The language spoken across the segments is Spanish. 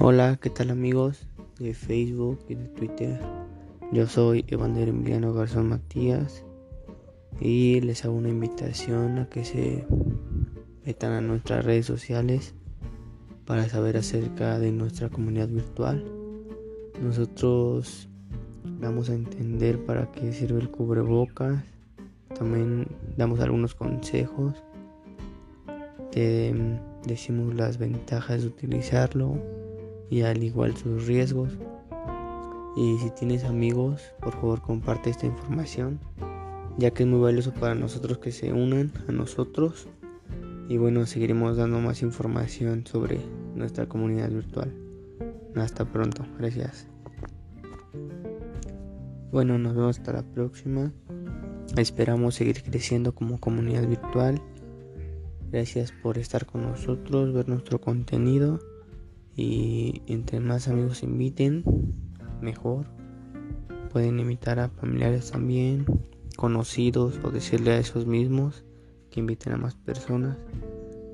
Hola, ¿qué tal amigos de Facebook y de Twitter? Yo soy Evander Emiliano Garzón Matías y les hago una invitación a que se metan a nuestras redes sociales para saber acerca de nuestra comunidad virtual. Nosotros vamos a entender para qué sirve el cubrebocas, también damos algunos consejos, te decimos las ventajas de utilizarlo y al igual sus riesgos. Y si tienes amigos, por favor comparte esta información, ya que es muy valioso para nosotros que se unan a nosotros. Y bueno, seguiremos dando más información sobre nuestra comunidad virtual. Hasta pronto, gracias. Bueno, nos vemos hasta la próxima. Esperamos seguir creciendo como comunidad virtual. Gracias por estar con nosotros, ver nuestro contenido y entre más amigos inviten, mejor. Pueden invitar a familiares también, conocidos o decirle a esos mismos que inviten a más personas,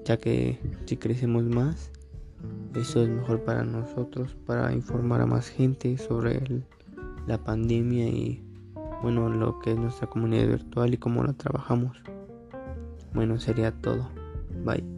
ya que si crecemos más, eso es mejor para nosotros, para informar a más gente sobre la pandemia y bueno, lo que es nuestra comunidad virtual y cómo la trabajamos. Bueno, sería todo. Bye.